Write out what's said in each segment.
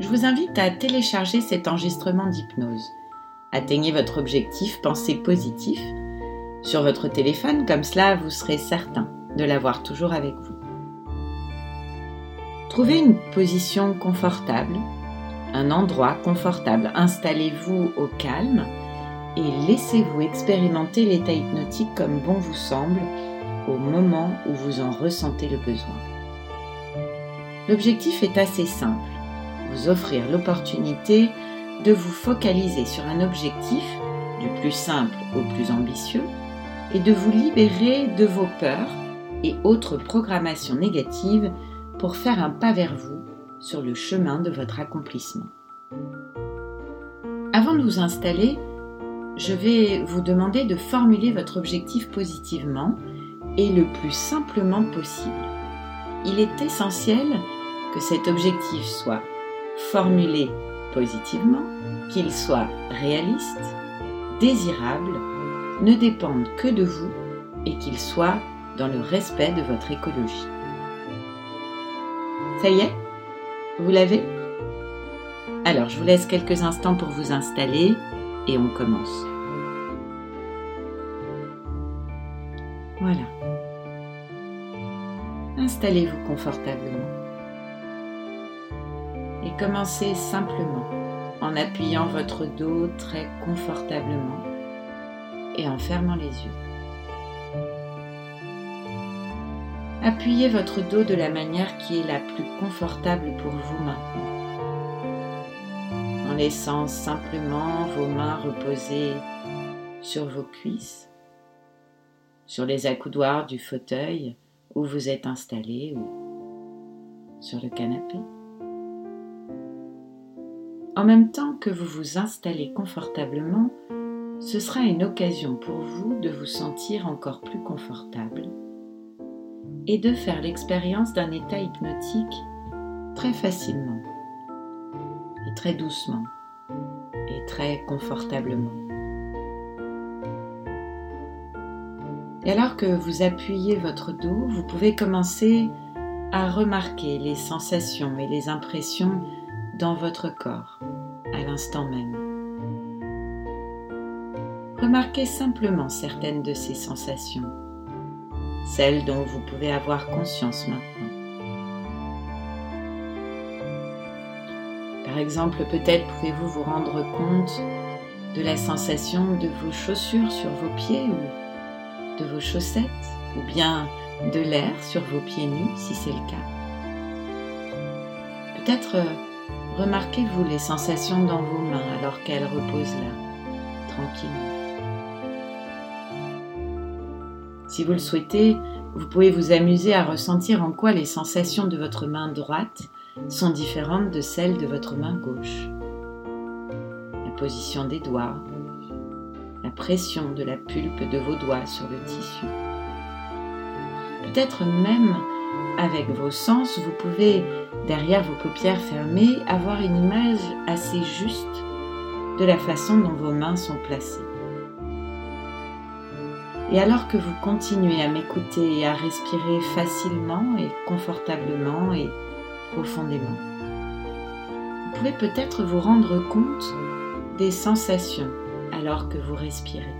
je vous invite à télécharger cet enregistrement d'hypnose. Atteignez votre objectif pensée positif sur votre téléphone, comme cela vous serez certain de l'avoir toujours avec vous. Trouvez une position confortable, un endroit confortable. Installez-vous au calme et laissez-vous expérimenter l'état hypnotique comme bon vous semble au moment où vous en ressentez le besoin. L'objectif est assez simple vous offrir l'opportunité de vous focaliser sur un objectif, du plus simple au plus ambitieux, et de vous libérer de vos peurs et autres programmations négatives pour faire un pas vers vous sur le chemin de votre accomplissement. Avant de vous installer, je vais vous demander de formuler votre objectif positivement et le plus simplement possible. Il est essentiel que cet objectif soit formulé positivement, qu'il soit réaliste, désirable, ne dépende que de vous et qu'il soit dans le respect de votre écologie. Ça y est? Vous l'avez? Alors je vous laisse quelques instants pour vous installer et on commence. Voilà. Installez-vous confortablement commencez simplement en appuyant votre dos très confortablement et en fermant les yeux. Appuyez votre dos de la manière qui est la plus confortable pour vous maintenant, en laissant simplement vos mains reposer sur vos cuisses, sur les accoudoirs du fauteuil où vous êtes installé ou sur le canapé. En même temps que vous vous installez confortablement, ce sera une occasion pour vous de vous sentir encore plus confortable et de faire l'expérience d'un état hypnotique très facilement et très doucement et très confortablement. Et alors que vous appuyez votre dos, vous pouvez commencer à remarquer les sensations et les impressions dans votre corps à l'instant même. Remarquez simplement certaines de ces sensations, celles dont vous pouvez avoir conscience maintenant. Par exemple, peut-être pouvez-vous vous rendre compte de la sensation de vos chaussures sur vos pieds ou de vos chaussettes, ou bien de l'air sur vos pieds nus si c'est le cas. Peut-être Remarquez-vous les sensations dans vos mains alors qu'elles reposent là, tranquillement. Si vous le souhaitez, vous pouvez vous amuser à ressentir en quoi les sensations de votre main droite sont différentes de celles de votre main gauche. La position des doigts, la pression de la pulpe de vos doigts sur le tissu. Peut-être même avec vos sens, vous pouvez, derrière vos paupières fermées, avoir une image assez juste de la façon dont vos mains sont placées. Et alors que vous continuez à m'écouter et à respirer facilement et confortablement et profondément, vous pouvez peut-être vous rendre compte des sensations alors que vous respirez.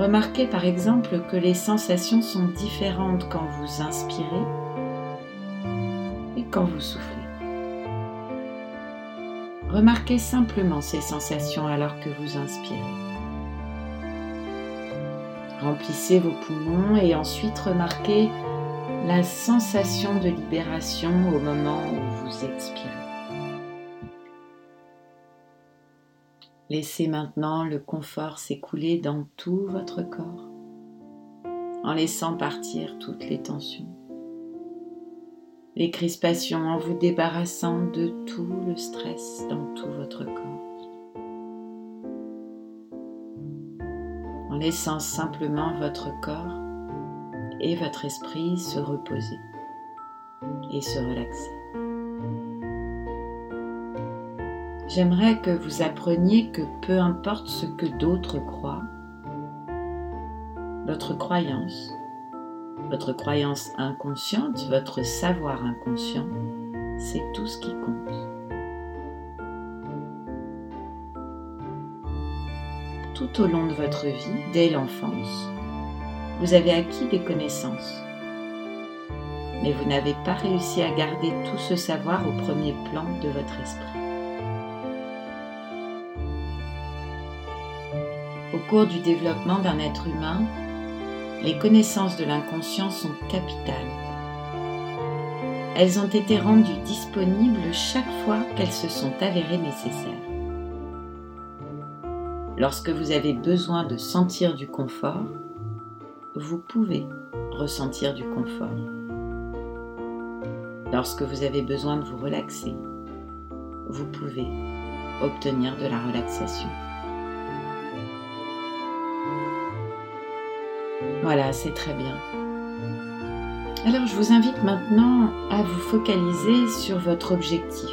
Remarquez par exemple que les sensations sont différentes quand vous inspirez et quand vous soufflez. Remarquez simplement ces sensations alors que vous inspirez. Remplissez vos poumons et ensuite remarquez la sensation de libération au moment où vous expirez. Laissez maintenant le confort s'écouler dans tout votre corps en laissant partir toutes les tensions. les crispations en vous débarrassant de tout le stress dans tout votre corps. En laissant simplement votre corps et votre esprit se reposer et se relaxer. J'aimerais que vous appreniez que peu importe ce que d'autres croient, votre croyance, votre croyance inconsciente, votre savoir inconscient, c'est tout ce qui compte. Tout au long de votre vie, dès l'enfance, vous avez acquis des connaissances, mais vous n'avez pas réussi à garder tout ce savoir au premier plan de votre esprit. Cours du développement d'un être humain, les connaissances de l'inconscient sont capitales. Elles ont été rendues disponibles chaque fois qu'elles se sont avérées nécessaires. Lorsque vous avez besoin de sentir du confort, vous pouvez ressentir du confort. Lorsque vous avez besoin de vous relaxer, vous pouvez obtenir de la relaxation. Voilà, c'est très bien. Alors je vous invite maintenant à vous focaliser sur votre objectif.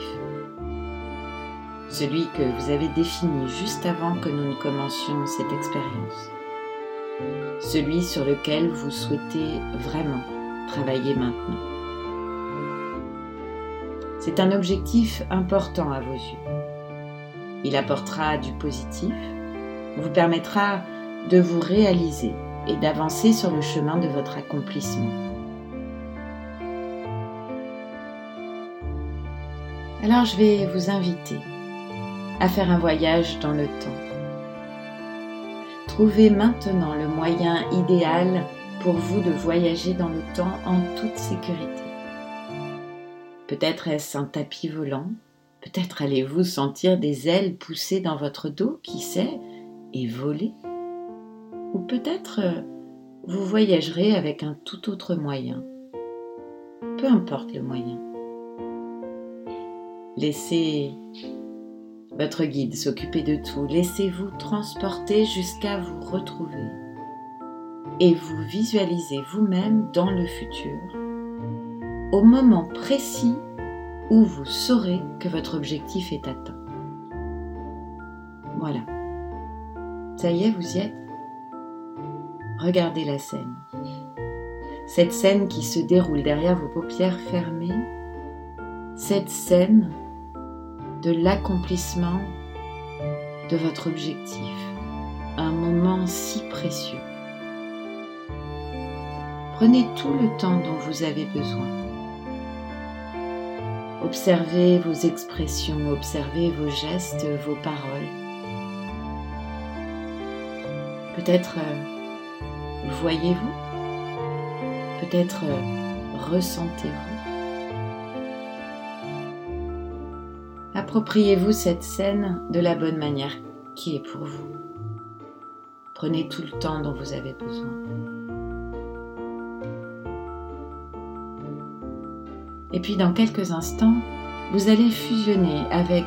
Celui que vous avez défini juste avant que nous ne commencions cette expérience. Celui sur lequel vous souhaitez vraiment travailler maintenant. C'est un objectif important à vos yeux. Il apportera du positif, vous permettra de vous réaliser et d'avancer sur le chemin de votre accomplissement. Alors je vais vous inviter à faire un voyage dans le temps. Trouvez maintenant le moyen idéal pour vous de voyager dans le temps en toute sécurité. Peut-être est-ce un tapis volant, peut-être allez-vous sentir des ailes pousser dans votre dos, qui sait, et voler. Ou peut-être euh, vous voyagerez avec un tout autre moyen. Peu importe le moyen. Laissez votre guide s'occuper de tout. Laissez-vous transporter jusqu'à vous retrouver. Et vous visualisez vous-même dans le futur, au moment précis où vous saurez que votre objectif est atteint. Voilà. Ça y est, vous y êtes? Regardez la scène. Cette scène qui se déroule derrière vos paupières fermées, cette scène de l'accomplissement de votre objectif, un moment si précieux. Prenez tout le temps dont vous avez besoin. Observez vos expressions, observez vos gestes, vos paroles. Peut-être euh, Voyez-vous? Peut-être euh, ressentez-vous? Appropriez-vous cette scène de la bonne manière qui est pour vous. Prenez tout le temps dont vous avez besoin. Et puis dans quelques instants, vous allez fusionner avec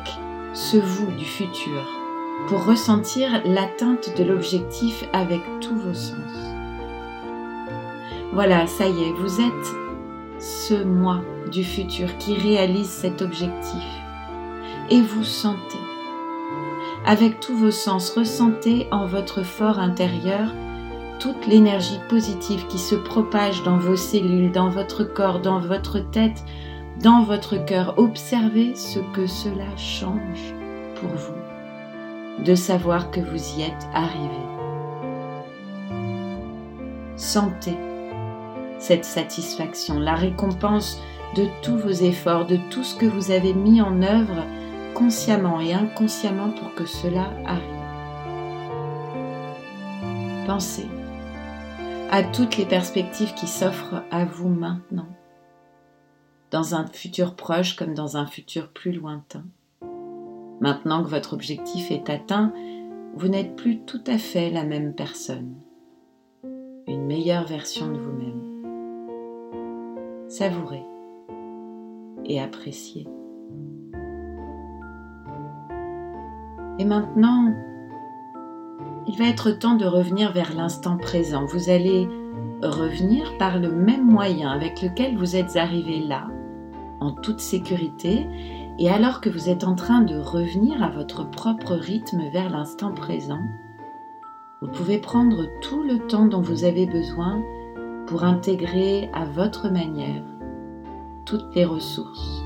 ce vous du futur pour ressentir l'atteinte de l'objectif avec tous vos sens. Voilà, ça y est, vous êtes ce moi du futur qui réalise cet objectif. Et vous sentez, avec tous vos sens, ressentez en votre fort intérieur toute l'énergie positive qui se propage dans vos cellules, dans votre corps, dans votre tête, dans votre cœur. Observez ce que cela change pour vous, de savoir que vous y êtes arrivé. Sentez cette satisfaction, la récompense de tous vos efforts, de tout ce que vous avez mis en œuvre consciemment et inconsciemment pour que cela arrive. Pensez à toutes les perspectives qui s'offrent à vous maintenant, dans un futur proche comme dans un futur plus lointain. Maintenant que votre objectif est atteint, vous n'êtes plus tout à fait la même personne, une meilleure version de vous-même savourez et apprécié. Et maintenant, il va être temps de revenir vers l'instant présent. Vous allez revenir par le même moyen avec lequel vous êtes arrivé là, en toute sécurité, et alors que vous êtes en train de revenir à votre propre rythme vers l'instant présent, vous pouvez prendre tout le temps dont vous avez besoin pour intégrer à votre manière toutes les ressources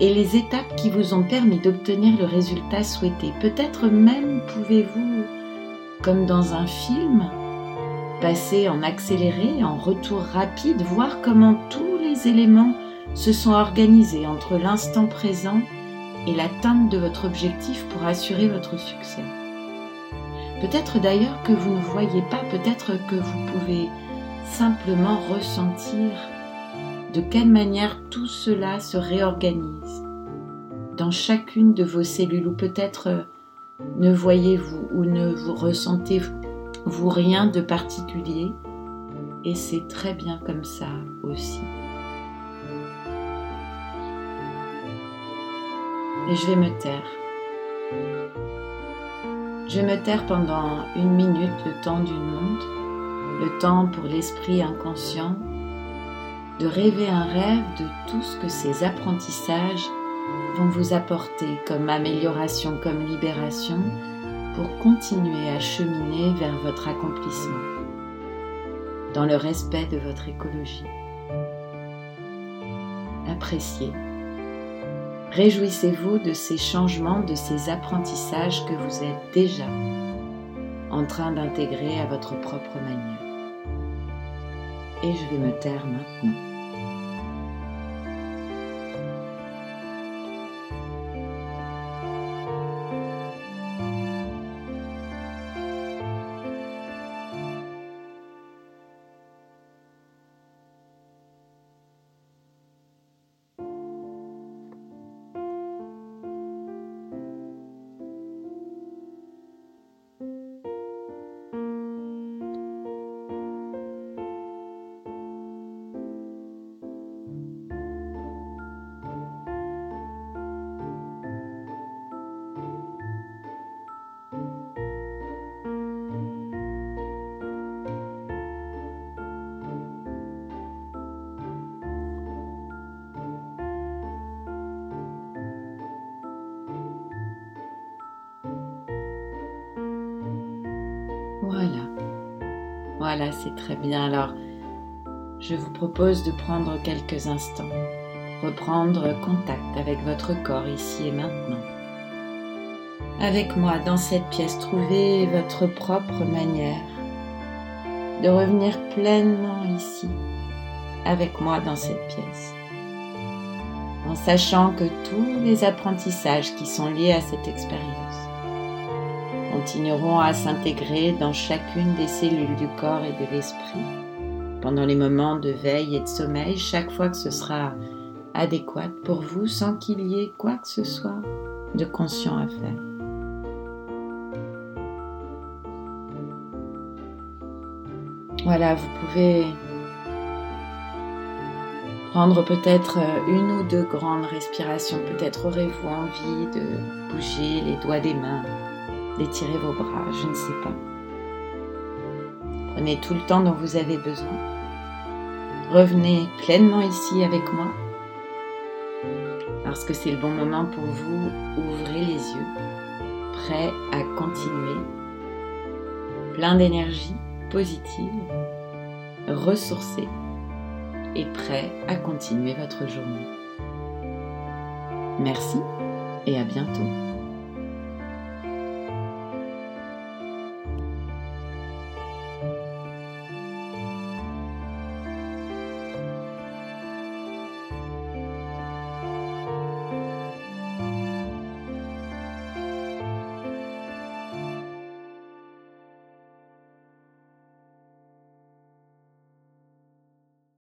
et les étapes qui vous ont permis d'obtenir le résultat souhaité. Peut-être même pouvez-vous, comme dans un film, passer en accéléré, en retour rapide, voir comment tous les éléments se sont organisés entre l'instant présent et l'atteinte de votre objectif pour assurer votre succès. Peut-être d'ailleurs que vous ne voyez pas, peut-être que vous pouvez simplement ressentir de quelle manière tout cela se réorganise dans chacune de vos cellules ou peut-être ne voyez-vous ou ne vous ressentez-vous rien de particulier et c'est très bien comme ça aussi. Et je vais me taire. Je me taire pendant une minute, le temps d'une montre, le temps pour l'esprit inconscient de rêver un rêve de tout ce que ces apprentissages vont vous apporter comme amélioration, comme libération, pour continuer à cheminer vers votre accomplissement, dans le respect de votre écologie. Appréciez. Réjouissez-vous de ces changements, de ces apprentissages que vous êtes déjà en train d'intégrer à votre propre manière. Et je vais me taire maintenant. Voilà. Voilà, c'est très bien. Alors, je vous propose de prendre quelques instants, reprendre contact avec votre corps ici et maintenant. Avec moi dans cette pièce, trouvez votre propre manière de revenir pleinement ici, avec moi dans cette pièce, en sachant que tous les apprentissages qui sont liés à cette expérience continueront à s'intégrer dans chacune des cellules du corps et de l'esprit. Pendant les moments de veille et de sommeil, chaque fois que ce sera adéquat pour vous sans qu'il y ait quoi que ce soit de conscient à faire. Voilà, vous pouvez prendre peut-être une ou deux grandes respirations, peut-être aurez-vous envie de bouger les doigts des mains d'étirer vos bras, je ne sais pas. Prenez tout le temps dont vous avez besoin. Revenez pleinement ici avec moi. Lorsque c'est le bon moment pour vous, ouvrez les yeux, prêt à continuer, plein d'énergie positive, ressourcé et prêt à continuer votre journée. Merci et à bientôt.